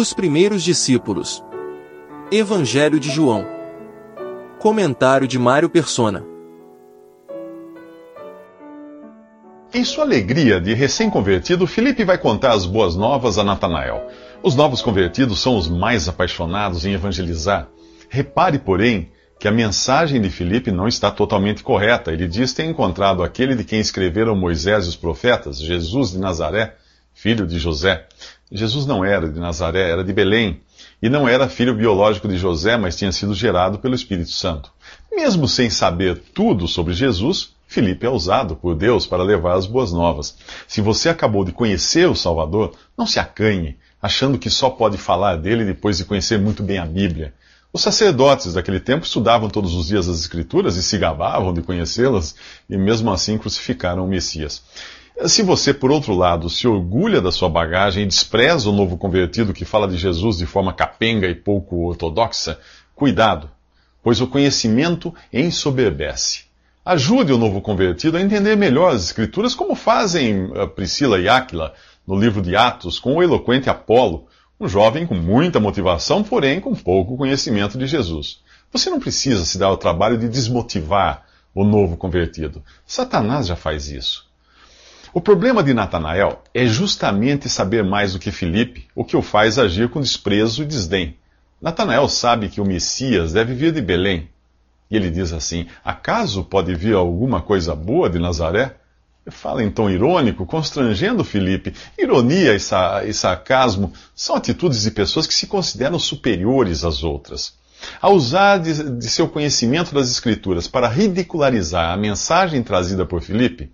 Os primeiros discípulos. Evangelho de João. Comentário de Mário Persona. Em sua alegria de recém-convertido, Filipe vai contar as boas novas a Natanael. Os novos convertidos são os mais apaixonados em evangelizar. Repare, porém, que a mensagem de Filipe não está totalmente correta. Ele diz ter encontrado aquele de quem escreveram Moisés e os profetas, Jesus de Nazaré, filho de José. Jesus não era de Nazaré, era de Belém, e não era filho biológico de José, mas tinha sido gerado pelo Espírito Santo. Mesmo sem saber tudo sobre Jesus, Filipe é usado por Deus para levar as boas novas. Se você acabou de conhecer o Salvador, não se acanhe, achando que só pode falar dele depois de conhecer muito bem a Bíblia. Os sacerdotes daquele tempo estudavam todos os dias as Escrituras e se gabavam de conhecê-las, e mesmo assim crucificaram o Messias. Se você, por outro lado, se orgulha da sua bagagem e despreza o novo convertido que fala de Jesus de forma capenga e pouco ortodoxa, cuidado, pois o conhecimento ensoberbece. Ajude o novo convertido a entender melhor as Escrituras, como fazem eh, Priscila e Áquila no livro de Atos com o eloquente Apolo, um jovem com muita motivação, porém com pouco conhecimento de Jesus. Você não precisa se dar o trabalho de desmotivar o novo convertido. Satanás já faz isso. O problema de Natanael é justamente saber mais do que Filipe, o que o faz agir com desprezo e desdém. Natanael sabe que o Messias deve vir de Belém. E ele diz assim: Acaso pode vir alguma coisa boa de Nazaré? Fala em tom irônico, constrangendo Filipe. Ironia e, sa sarcasmo são atitudes de pessoas que se consideram superiores às outras. Ao usar de, de seu conhecimento das Escrituras para ridicularizar a mensagem trazida por Filipe,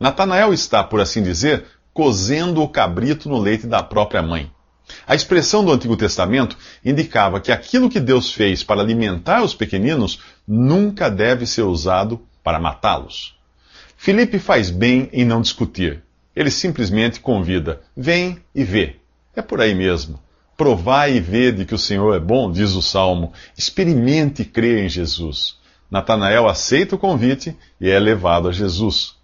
Natanael está, por assim dizer, cozendo o cabrito no leite da própria mãe. A expressão do Antigo Testamento indicava que aquilo que Deus fez para alimentar os pequeninos nunca deve ser usado para matá-los. Filipe faz bem em não discutir. Ele simplesmente convida: vem e vê. É por aí mesmo. Provai e vede que o Senhor é bom, diz o Salmo. Experimente e crê em Jesus. Natanael aceita o convite e é levado a Jesus.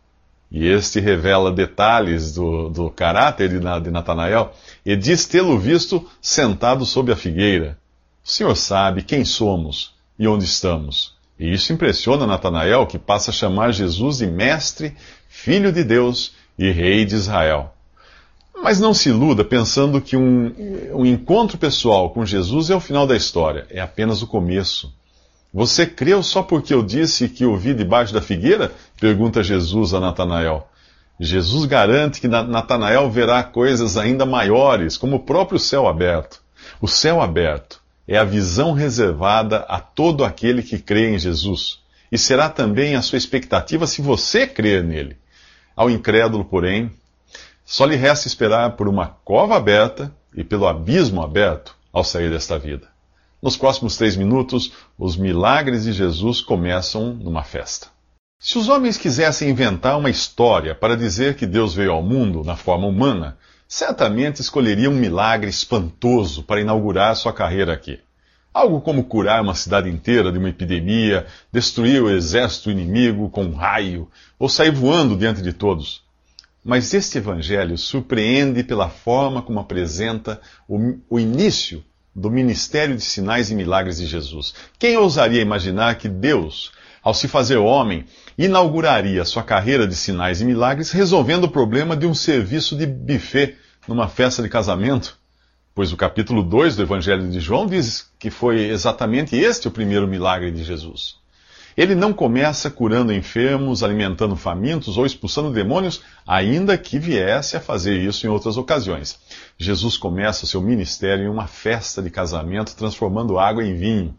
E este revela detalhes do, do caráter de, de Natanael e diz tê-lo visto sentado sob a figueira. O Senhor sabe quem somos e onde estamos. E isso impressiona Natanael, que passa a chamar Jesus de Mestre, Filho de Deus e Rei de Israel. Mas não se iluda pensando que um, um encontro pessoal com Jesus é o final da história, é apenas o começo. Você creu só porque eu disse que o vi debaixo da figueira? Pergunta Jesus a Natanael. Jesus garante que Natanael verá coisas ainda maiores, como o próprio céu aberto. O céu aberto é a visão reservada a todo aquele que crê em Jesus. E será também a sua expectativa se você crer nele. Ao incrédulo, porém, só lhe resta esperar por uma cova aberta e pelo abismo aberto ao sair desta vida. Nos próximos três minutos, os milagres de Jesus começam numa festa. Se os homens quisessem inventar uma história para dizer que Deus veio ao mundo na forma humana, certamente escolheriam um milagre espantoso para inaugurar sua carreira aqui. Algo como curar uma cidade inteira de uma epidemia, destruir o exército inimigo com um raio, ou sair voando diante de todos. Mas este evangelho surpreende pela forma como apresenta o, o início do ministério de sinais e milagres de Jesus. Quem ousaria imaginar que Deus, ao se fazer homem, inauguraria sua carreira de sinais e milagres resolvendo o problema de um serviço de buffet numa festa de casamento? Pois o capítulo 2 do Evangelho de João diz que foi exatamente este o primeiro milagre de Jesus. Ele não começa curando enfermos, alimentando famintos ou expulsando demônios, ainda que viesse a fazer isso em outras ocasiões. Jesus começa seu ministério em uma festa de casamento, transformando água em vinho.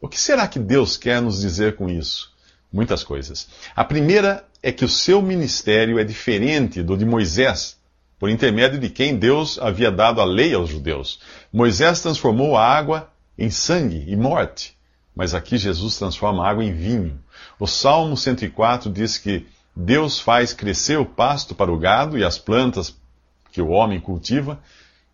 O que será que Deus quer nos dizer com isso? Muitas coisas. A primeira é que o seu ministério é diferente do de Moisés, por intermédio de quem Deus havia dado a lei aos judeus. Moisés transformou a água em sangue e morte. Mas aqui Jesus transforma água em vinho. O Salmo 104 diz que Deus faz crescer o pasto para o gado e as plantas que o homem cultiva,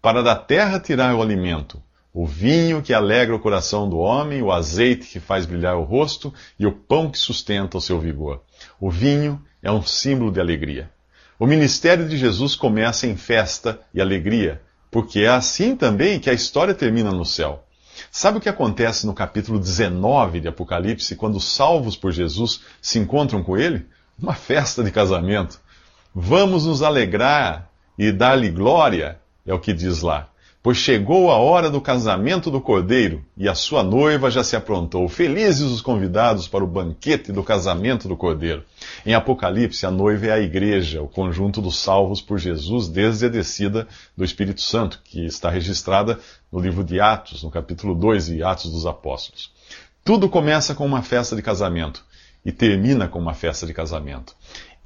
para da terra tirar o alimento, o vinho que alegra o coração do homem, o azeite que faz brilhar o rosto e o pão que sustenta o seu vigor. O vinho é um símbolo de alegria. O ministério de Jesus começa em festa e alegria, porque é assim também que a história termina no céu. Sabe o que acontece no capítulo 19 de Apocalipse, quando os salvos por Jesus se encontram com ele? Uma festa de casamento. Vamos nos alegrar e dar-lhe glória, é o que diz lá. Pois chegou a hora do casamento do cordeiro, e a sua noiva já se aprontou. Felizes os convidados para o banquete do casamento do cordeiro. Em Apocalipse, a noiva é a igreja, o conjunto dos salvos por Jesus desde a descida do Espírito Santo, que está registrada no livro de Atos, no capítulo 2 e Atos dos Apóstolos. Tudo começa com uma festa de casamento e termina com uma festa de casamento.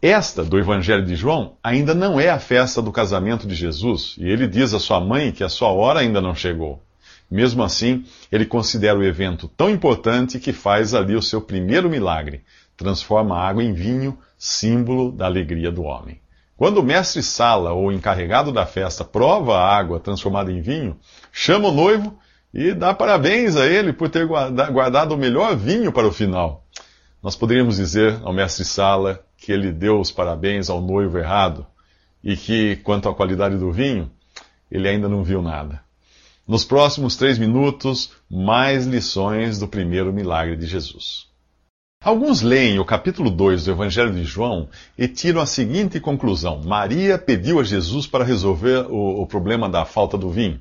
Esta do Evangelho de João ainda não é a festa do casamento de Jesus, e ele diz à sua mãe que a sua hora ainda não chegou. Mesmo assim, ele considera o evento tão importante que faz ali o seu primeiro milagre, transforma a água em vinho, símbolo da alegria do homem. Quando o mestre Sala, ou encarregado da festa, prova a água transformada em vinho, chama o noivo e dá parabéns a ele por ter guardado o melhor vinho para o final. Nós poderíamos dizer ao mestre Sala que ele deu os parabéns ao noivo errado e que, quanto à qualidade do vinho, ele ainda não viu nada. Nos próximos três minutos, mais lições do primeiro milagre de Jesus. Alguns leem o capítulo 2 do Evangelho de João e tiram a seguinte conclusão: Maria pediu a Jesus para resolver o, o problema da falta do vinho.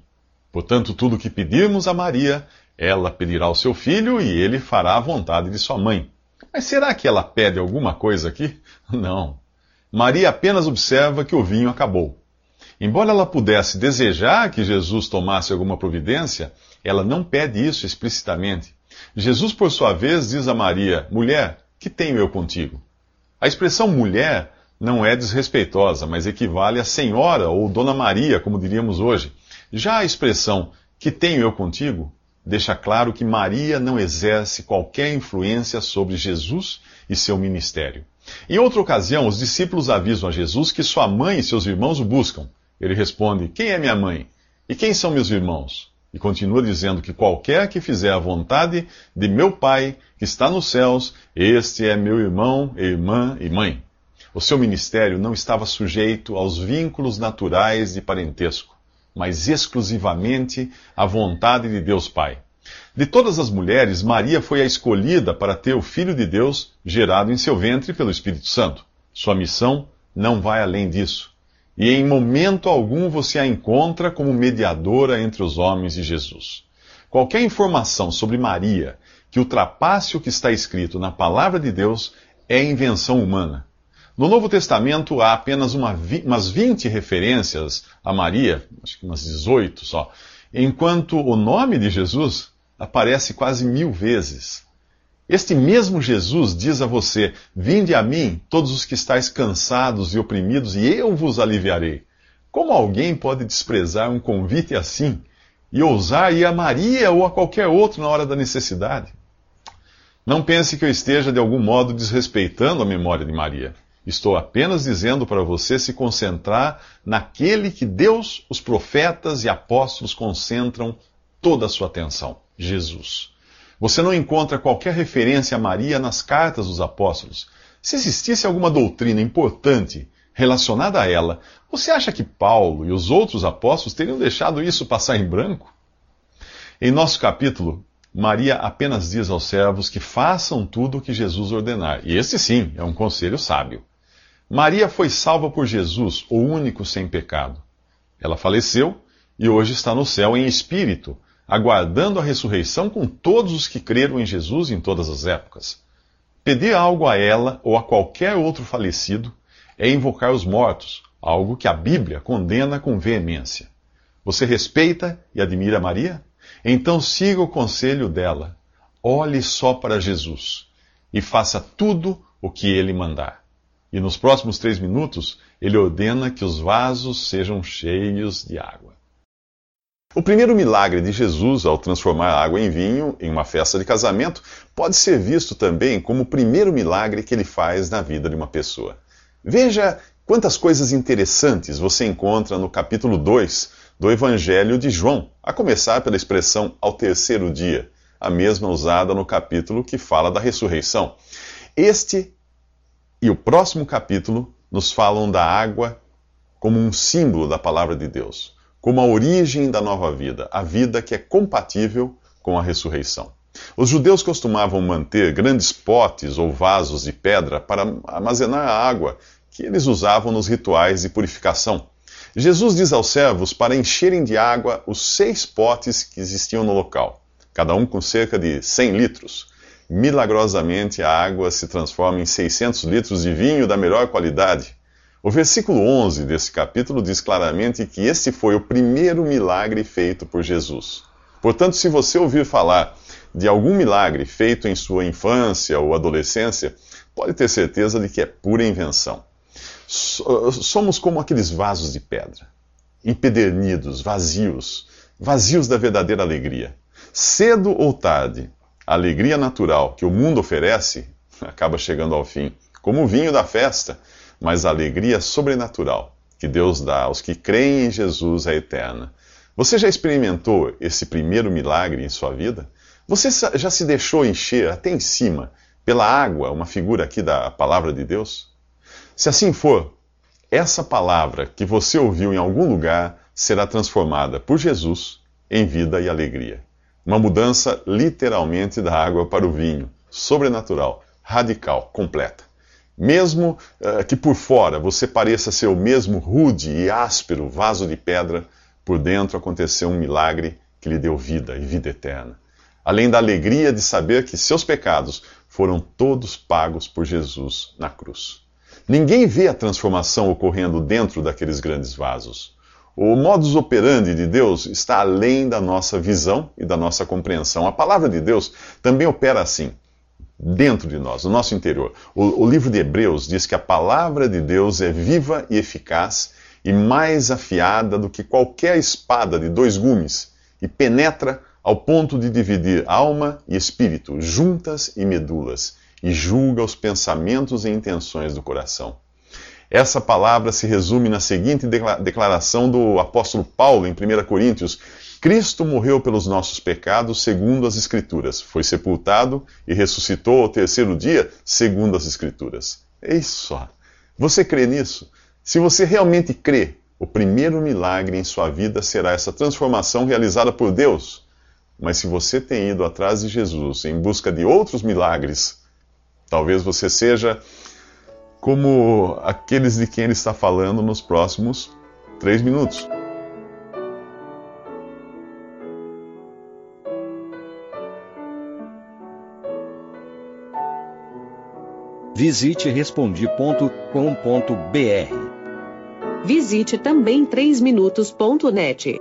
Portanto, tudo o que pedirmos a Maria, ela pedirá ao seu filho e ele fará a vontade de sua mãe. Mas será que ela pede alguma coisa aqui? Não. Maria apenas observa que o vinho acabou. Embora ela pudesse desejar que Jesus tomasse alguma providência, ela não pede isso explicitamente. Jesus, por sua vez, diz a Maria: Mulher, que tenho eu contigo? A expressão mulher não é desrespeitosa, mas equivale a senhora ou dona Maria, como diríamos hoje. Já a expressão que tenho eu contigo deixa claro que Maria não exerce qualquer influência sobre Jesus e seu ministério. Em outra ocasião, os discípulos avisam a Jesus que sua mãe e seus irmãos o buscam. Ele responde: Quem é minha mãe? E quem são meus irmãos? E continua dizendo que qualquer que fizer a vontade de meu Pai, que está nos céus, este é meu irmão, irmã e mãe. O seu ministério não estava sujeito aos vínculos naturais de parentesco mas exclusivamente à vontade de Deus Pai. De todas as mulheres, Maria foi a escolhida para ter o Filho de Deus gerado em seu ventre pelo Espírito Santo. Sua missão não vai além disso. E em momento algum você a encontra como mediadora entre os homens e Jesus. Qualquer informação sobre Maria que ultrapasse o que está escrito na palavra de Deus é invenção humana. No Novo Testamento há apenas uma, umas 20 referências a Maria, acho que umas 18 só, enquanto o nome de Jesus aparece quase mil vezes. Este mesmo Jesus diz a você: Vinde a mim, todos os que estáis cansados e oprimidos, e eu vos aliviarei. Como alguém pode desprezar um convite assim e ousar ir a Maria ou a qualquer outro na hora da necessidade? Não pense que eu esteja de algum modo desrespeitando a memória de Maria. Estou apenas dizendo para você se concentrar naquele que Deus, os profetas e apóstolos concentram toda a sua atenção: Jesus. Você não encontra qualquer referência a Maria nas cartas dos apóstolos. Se existisse alguma doutrina importante relacionada a ela, você acha que Paulo e os outros apóstolos teriam deixado isso passar em branco? Em nosso capítulo, Maria apenas diz aos servos que façam tudo o que Jesus ordenar. E esse sim é um conselho sábio. Maria foi salva por Jesus, o único sem pecado. Ela faleceu e hoje está no céu em espírito, aguardando a ressurreição com todos os que creram em Jesus em todas as épocas. Pedir algo a ela ou a qualquer outro falecido é invocar os mortos, algo que a Bíblia condena com veemência. Você respeita e admira Maria? Então siga o conselho dela. Olhe só para Jesus e faça tudo o que ele mandar. E nos próximos três minutos, ele ordena que os vasos sejam cheios de água. O primeiro milagre de Jesus ao transformar água em vinho em uma festa de casamento pode ser visto também como o primeiro milagre que ele faz na vida de uma pessoa. Veja quantas coisas interessantes você encontra no capítulo 2 do Evangelho de João, a começar pela expressão ao terceiro dia, a mesma usada no capítulo que fala da ressurreição. Este e o próximo capítulo nos falam da água como um símbolo da palavra de Deus. como a origem da nova vida, a vida que é compatível com a ressurreição. Os judeus costumavam manter grandes potes ou vasos de pedra para armazenar a água que eles usavam nos rituais de purificação. Jesus diz aos servos para encherem de água os seis potes que existiam no local, cada um com cerca de 100 litros. Milagrosamente, a água se transforma em 600 litros de vinho da melhor qualidade. O versículo 11 desse capítulo diz claramente que este foi o primeiro milagre feito por Jesus. Portanto, se você ouvir falar de algum milagre feito em sua infância ou adolescência, pode ter certeza de que é pura invenção. Somos como aqueles vasos de pedra, empedernidos, vazios, vazios da verdadeira alegria. Cedo ou tarde, a alegria natural que o mundo oferece acaba chegando ao fim, como o vinho da festa, mas a alegria sobrenatural que Deus dá aos que creem em Jesus é eterna. Você já experimentou esse primeiro milagre em sua vida? Você já se deixou encher até em cima pela água, uma figura aqui da palavra de Deus? Se assim for, essa palavra que você ouviu em algum lugar será transformada por Jesus em vida e alegria. Uma mudança literalmente da água para o vinho, sobrenatural, radical, completa. Mesmo uh, que por fora você pareça ser o mesmo rude e áspero vaso de pedra, por dentro aconteceu um milagre que lhe deu vida e vida eterna além da alegria de saber que seus pecados foram todos pagos por Jesus na cruz. Ninguém vê a transformação ocorrendo dentro daqueles grandes vasos. O modus operandi de Deus está além da nossa visão e da nossa compreensão. A palavra de Deus também opera assim, dentro de nós, no nosso interior. O, o livro de Hebreus diz que a palavra de Deus é viva e eficaz e mais afiada do que qualquer espada de dois gumes e penetra ao ponto de dividir alma e espírito, juntas e medulas, e julga os pensamentos e intenções do coração. Essa palavra se resume na seguinte declaração do apóstolo Paulo em 1 Coríntios: Cristo morreu pelos nossos pecados, segundo as Escrituras, foi sepultado e ressuscitou ao terceiro dia, segundo as Escrituras. Eis só. Você crê nisso? Se você realmente crê, o primeiro milagre em sua vida será essa transformação realizada por Deus mas se você tem ido atrás de Jesus em busca de outros milagres, talvez você seja como aqueles de quem ele está falando nos próximos três minutos. Visite respondi.com.br. Visite também 3minutos.net.